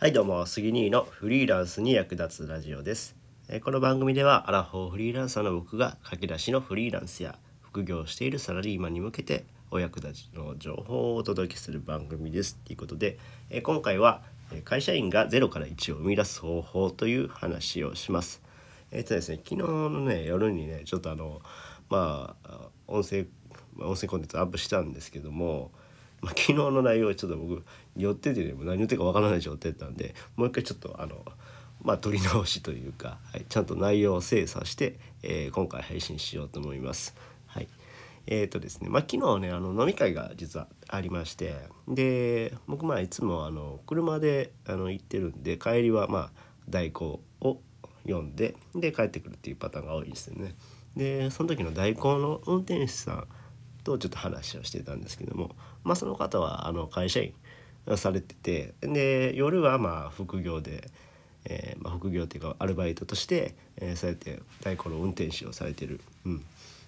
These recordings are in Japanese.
はいどうも杉兄のフリーランスに役立つラジオですえーこの番組ではアラフォーフリーランサーの僕が駆け出しのフリーランスや副業しているサラリーマンに向けてお役立ちの情報をお届けする番組ですということで、えー今回はえ会社員が0から1を生み出す方法という話をします。えっ、とですね昨日のね夜にねちょっとあのまあ音声音声コンテンツアップしたんですけども、まあ、昨日の内容はちょっと僕寄っててねも何言ってるかわからない状態だったんでもう一回ちょっとあのまあ取り直しというか、はい、ちゃんと内容を精査して、えー今回配信しようと思います。はいえーとですねまあ、昨日ねあの飲み会が実はありましてで僕まあいつもあの車であの行ってるんで帰りはまあ代行を読んでで帰ってくるっていうパターンが多いですよね。でその時の代行の運転手さんとちょっと話をしてたんですけども、まあ、その方はあの会社員されててで夜はまあ副業で、えーまあ、副業っていうかアルバイトとして、えーそうやって太鼓の運転手をされてる。うん、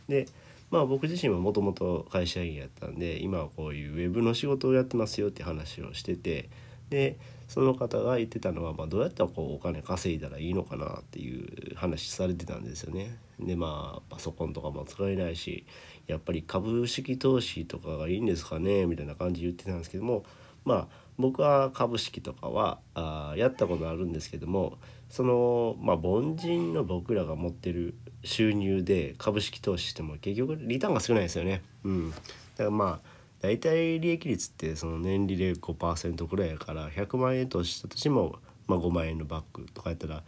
でまあ僕自身はもともと会社員やったんで今はこういうウェブの仕事をやってますよって話をしててでその方が言ってたのは、まあ、どうやったらこうお金稼いだらいいのかなっていう話されてたんですよね。でまあパソコンとかも使えないしやっぱり株式投資とかがいいんですかねみたいな感じで言ってたんですけどもまあ僕は株式とかはあやったことあるんですけどもそのまあ凡人の僕らが持ってる収入で株式投資しても結局リターンが少ないですよね。うん、だからまあ大体利益率ってその年利で5%くらいやから100万円投資したとしても、まあ、5万円のバッグとかやったら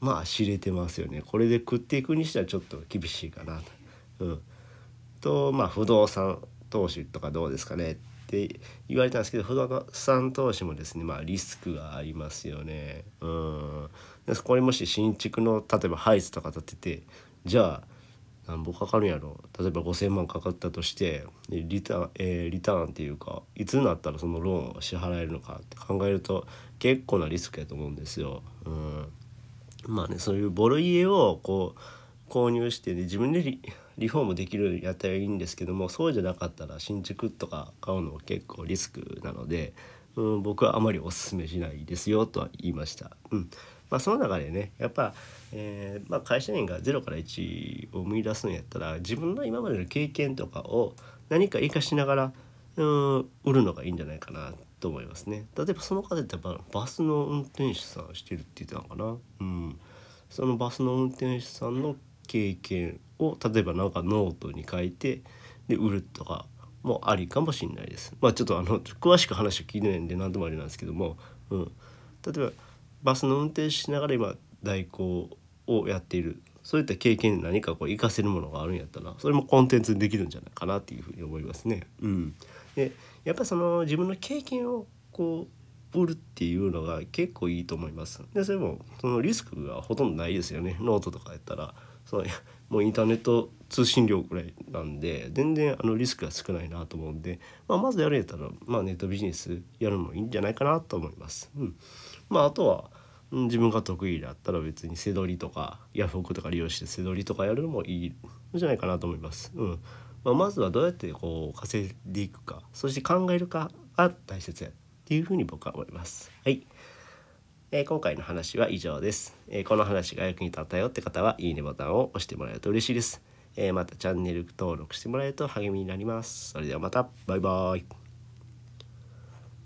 まあ知れてますよねこれで食っていくにしてはちょっと厳しいかなと。うん、とまあ不動産投資とかどうですかねって言われたんですけど不動産投資もですねまあリスクがありますよね。うん、でこれもし新築の例えばハイツとか建ててじゃあ何ぼかかるんやろ例えば5,000万かかったとしてリターン、えーリターンっていうかいつになったらそのローンを支払えるのかって考えると結構なリスクやと思うんですよ。うん、まあねそういうボロ家をこう購入して、ね、自分でリリフォームできるやったらいいんですけどもそうじゃなかったら新築とか買うのは結構リスクなので、うん、僕はあまりおすすめしないですよとは言いました。うんまあ、その中でねやっぱ、えーまあ、会社員が0から1を生み出すんやったら自分の今までの経験とかを何か活かしながらうん売るのがいいんじゃないかなと思いますね。例えばその方ってやっぱバスの運転手さんしてるって言ってたのかな？うん、そのバスの運転手さんの経験を例えばなんかノートに書いてで売るとかもありかもしれないです。まあちょっとあの詳しく話を聞いてないんで何ともあれなんですけども、うん、例えばバスの運転しながら今代行をやっているそういった経験で何かこう活かせるものがあるんやったらそれもコンテンツにできるんじゃないかなっていうふうに思いますね。うん、でやっぱりその自分の経験をこう売るっていうのが結構いいと思います。でそれもそのリスクがほとんどないですよねノートとかやったらそのもうインターネット通信料ぐらいなんで全然あのリスクが少ないなと思うんで、まあ、まずやるやったら、まあ、ネットビジネスやるのもいいんじゃないかなと思います。うんまあ、あとはうん自分が得意だったら別に背取りとかヤフオクとか利用して背取りとかやるのもいいんじゃないかなと思います。うんまあ、まずはどうやってこう稼いでいくかそして考えるかが大切やっていうふうに僕は思います。はいえー今回の話は以上です、えーこの話が役に立ったよって方はいいねボタンを押してもらえると嬉しいです、えーまたチャンネル登録してもらえると励みになります。それではまた。バイバイ。